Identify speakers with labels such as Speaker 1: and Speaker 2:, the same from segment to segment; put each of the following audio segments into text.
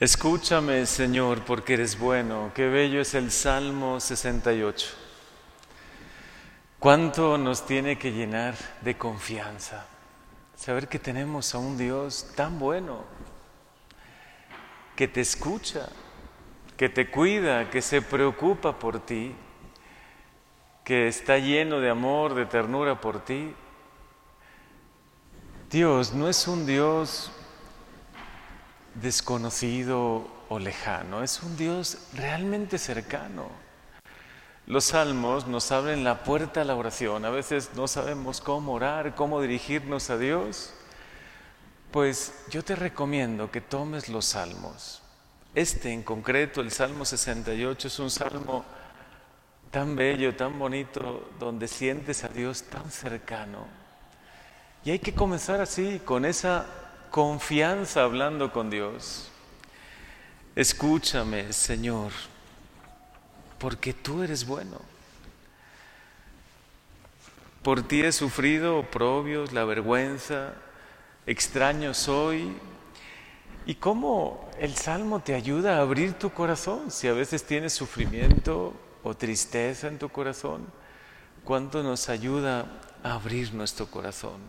Speaker 1: Escúchame, Señor, porque eres bueno. Qué bello es el Salmo 68. ¿Cuánto nos tiene que llenar de confianza? Saber que tenemos a un Dios tan bueno, que te escucha, que te cuida, que se preocupa por ti, que está lleno de amor, de ternura por ti. Dios no es un Dios desconocido o lejano, es un Dios realmente cercano. Los salmos nos abren la puerta a la oración. A veces no sabemos cómo orar, cómo dirigirnos a Dios. Pues yo te recomiendo que tomes los salmos. Este en concreto, el Salmo 68, es un salmo tan bello, tan bonito, donde sientes a Dios tan cercano. Y hay que comenzar así, con esa confianza hablando con Dios. Escúchame, Señor, porque tú eres bueno. Por ti he sufrido oprobios, la vergüenza, extraño soy. ¿Y cómo el Salmo te ayuda a abrir tu corazón? Si a veces tienes sufrimiento o tristeza en tu corazón, ¿cuánto nos ayuda a abrir nuestro corazón?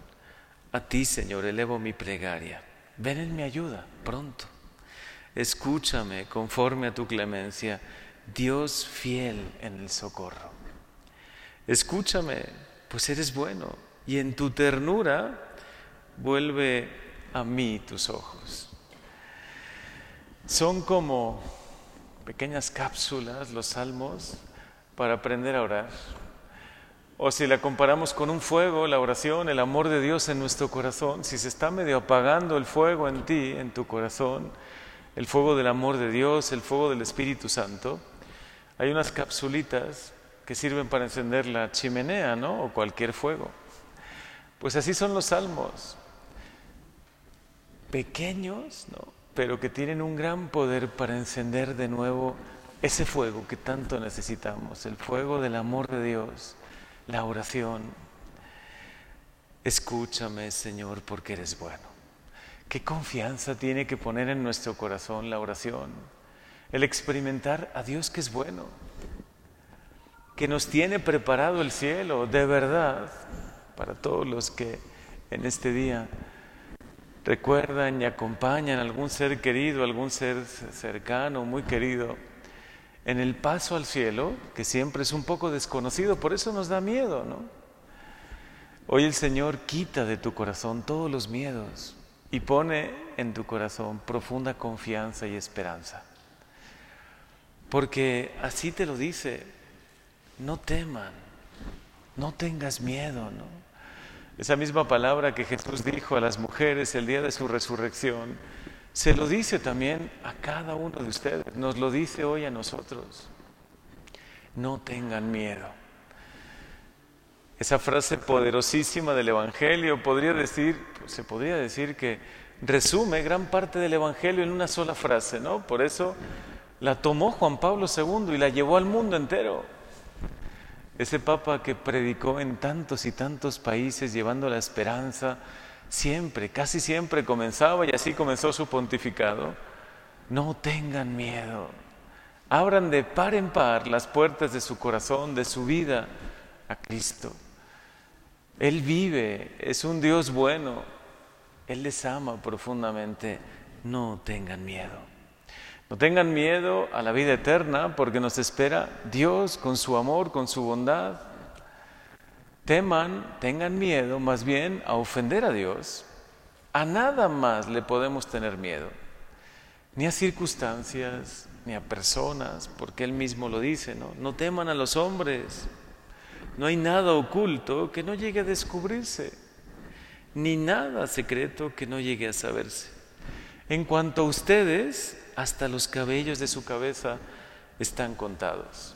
Speaker 1: A ti, Señor, elevo mi plegaria. Ven en mi ayuda pronto. Escúchame conforme a tu clemencia, Dios fiel en el socorro. Escúchame, pues eres bueno, y en tu ternura vuelve a mí tus ojos. Son como pequeñas cápsulas los salmos para aprender a orar. O si la comparamos con un fuego, la oración, el amor de Dios en nuestro corazón, si se está medio apagando el fuego en ti, en tu corazón, el fuego del amor de Dios, el fuego del Espíritu Santo, hay unas capsulitas que sirven para encender la chimenea, ¿no? O cualquier fuego. Pues así son los salmos. Pequeños, ¿no? Pero que tienen un gran poder para encender de nuevo ese fuego que tanto necesitamos, el fuego del amor de Dios la oración. Escúchame, Señor, porque eres bueno. ¿Qué confianza tiene que poner en nuestro corazón la oración? El experimentar a Dios que es bueno, que nos tiene preparado el cielo, de verdad, para todos los que en este día recuerdan y acompañan a algún ser querido, algún ser cercano, muy querido en el paso al cielo, que siempre es un poco desconocido, por eso nos da miedo, ¿no? Hoy el Señor quita de tu corazón todos los miedos y pone en tu corazón profunda confianza y esperanza. Porque así te lo dice, no teman, no tengas miedo, ¿no? Esa misma palabra que Jesús dijo a las mujeres el día de su resurrección, se lo dice también a cada uno de ustedes, nos lo dice hoy a nosotros. No tengan miedo. Esa frase poderosísima del Evangelio podría decir, se podría decir que resume gran parte del Evangelio en una sola frase, ¿no? Por eso la tomó Juan Pablo II y la llevó al mundo entero. Ese papa que predicó en tantos y tantos países llevando la esperanza, siempre, casi siempre comenzaba y así comenzó su pontificado. No tengan miedo. Abran de par en par las puertas de su corazón, de su vida a Cristo. Él vive, es un Dios bueno. Él les ama profundamente. No tengan miedo. No tengan miedo a la vida eterna porque nos espera Dios con su amor, con su bondad teman, tengan miedo más bien a ofender a Dios. A nada más le podemos tener miedo, ni a circunstancias, ni a personas, porque Él mismo lo dice, ¿no? No teman a los hombres. No hay nada oculto que no llegue a descubrirse, ni nada secreto que no llegue a saberse. En cuanto a ustedes, hasta los cabellos de su cabeza están contados.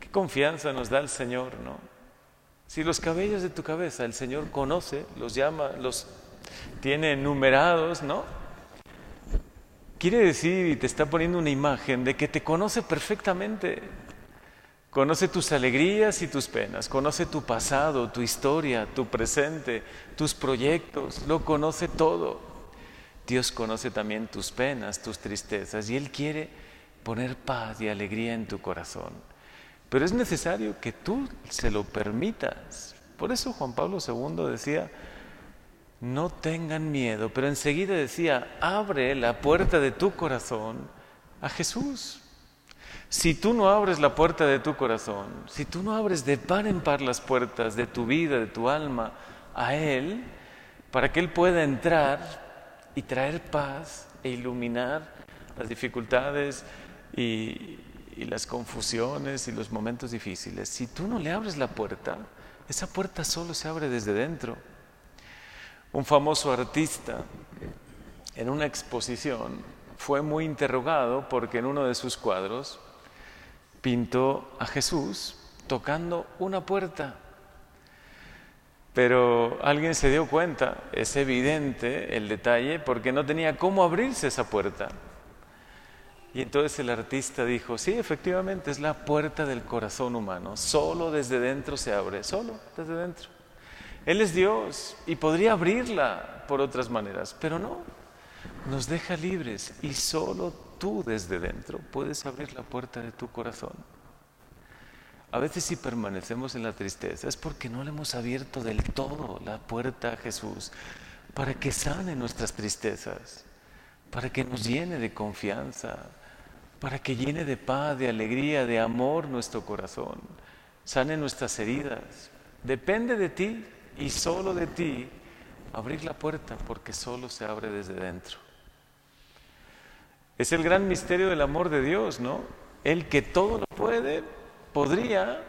Speaker 1: Qué confianza nos da el Señor, ¿no? Si los cabellos de tu cabeza el Señor conoce, los llama, los tiene enumerados, ¿no? Quiere decir y te está poniendo una imagen de que te conoce perfectamente. Conoce tus alegrías y tus penas, conoce tu pasado, tu historia, tu presente, tus proyectos, lo conoce todo. Dios conoce también tus penas, tus tristezas, y Él quiere poner paz y alegría en tu corazón. Pero es necesario que tú se lo permitas. Por eso Juan Pablo II decía, no tengan miedo, pero enseguida decía, abre la puerta de tu corazón a Jesús. Si tú no abres la puerta de tu corazón, si tú no abres de par en par las puertas de tu vida, de tu alma, a Él, para que Él pueda entrar y traer paz e iluminar las dificultades y, y las confusiones y los momentos difíciles, si tú no le abres la puerta, esa puerta solo se abre desde dentro. Un famoso artista en una exposición fue muy interrogado porque en uno de sus cuadros pintó a Jesús tocando una puerta. Pero alguien se dio cuenta, es evidente el detalle, porque no tenía cómo abrirse esa puerta. Y entonces el artista dijo, sí, efectivamente es la puerta del corazón humano, solo desde dentro se abre, solo desde dentro. Él es Dios y podría abrirla por otras maneras, pero no, nos deja libres y solo tú desde dentro puedes abrir la puerta de tu corazón. A veces si permanecemos en la tristeza es porque no le hemos abierto del todo la puerta a Jesús para que sane nuestras tristezas, para que nos llene de confianza, para que llene de paz, de alegría, de amor nuestro corazón, sane nuestras heridas. Depende de ti y solo de ti abrir la puerta porque solo se abre desde dentro. Es el gran misterio del amor de Dios, ¿no? El que todo lo puede, podría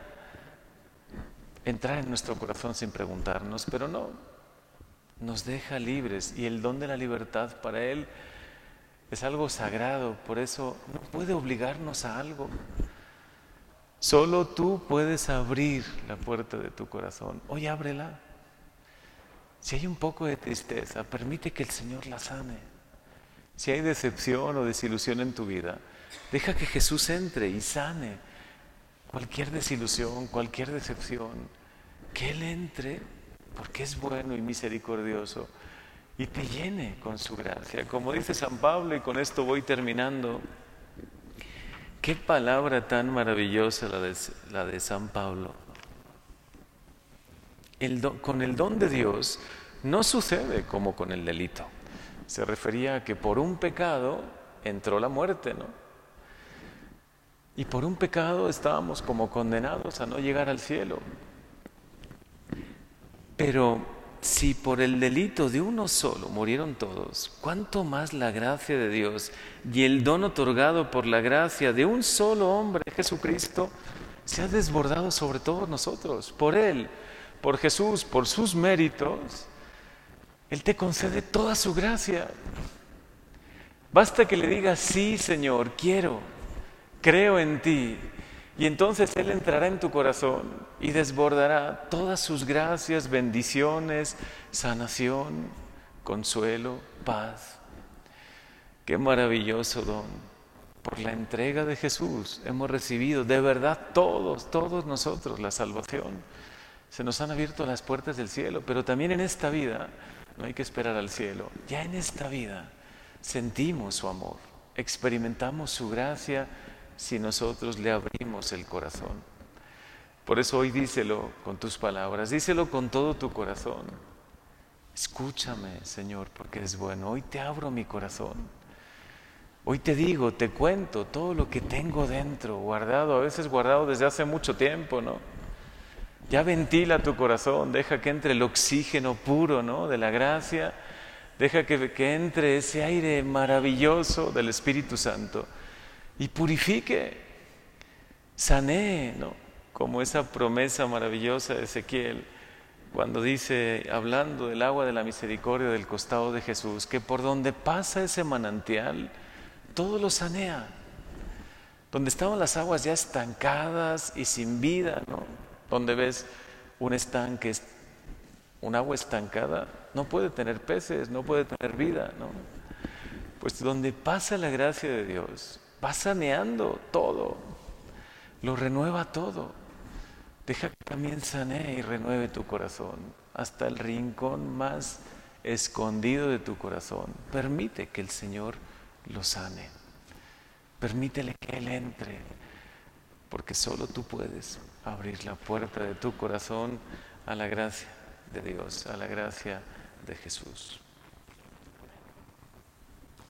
Speaker 1: entrar en nuestro corazón sin preguntarnos, pero no, nos deja libres y el don de la libertad para Él es algo sagrado, por eso no puede obligarnos a algo. Solo tú puedes abrir la puerta de tu corazón. Hoy ábrela. Si hay un poco de tristeza, permite que el Señor la sane. Si hay decepción o desilusión en tu vida, deja que Jesús entre y sane cualquier desilusión, cualquier decepción. Que Él entre porque es bueno y misericordioso y te llene con su gracia. Como dice San Pablo, y con esto voy terminando, qué palabra tan maravillosa la de, San Pablo. con el don de Dios no sucede como con el delito. Se refería a que por un pecado entró la muerte, ¿no? Y por un pecado estábamos como condenados a no llegar al cielo. Pero si por el delito de uno solo murieron todos, ¿cuánto más la gracia de Dios y el don otorgado por la gracia de un solo hombre, Jesucristo, se ha desbordado sobre todos nosotros? Por Él, por Jesús, por sus méritos, Él te concede toda su gracia. Basta que le digas, sí, Señor, quiero, creo en ti, y entonces Él entrará en tu corazón y desbordará todas sus gracias, bendiciones, sanación, consuelo, paz. Qué maravilloso don. Por la entrega de Jesús hemos recibido de verdad todos, todos nosotros la salvación. Se nos han abierto las puertas del cielo, pero también en esta vida no hay que esperar al cielo. Ya en esta vida sentimos su amor, experimentamos su gracia si nosotros le abrimos el corazón. Por eso hoy díselo con tus palabras, díselo con todo tu corazón. Escúchame, Señor, porque es bueno. Hoy te abro mi corazón. Hoy te digo, te cuento todo lo que tengo dentro, guardado, a veces guardado desde hace mucho tiempo, ¿no? Ya ventila tu corazón, deja que entre el oxígeno puro, ¿no? De la gracia, deja que, que entre ese aire maravilloso del Espíritu Santo y purifique, sanee, ¿no? Como esa promesa maravillosa de Ezequiel, cuando dice, hablando del agua de la misericordia del costado de Jesús, que por donde pasa ese manantial, todo lo sanea. Donde estaban las aguas ya estancadas y sin vida, ¿no? Donde ves un estanque, un agua estancada, no puede tener peces, no puede tener vida, ¿no? Pues donde pasa la gracia de Dios, va saneando todo, lo renueva todo. Deja que también sanee y renueve tu corazón hasta el rincón más escondido de tu corazón. Permite que el Señor lo sane. Permítele que Él entre, porque solo tú puedes abrir la puerta de tu corazón a la gracia de Dios, a la gracia de Jesús.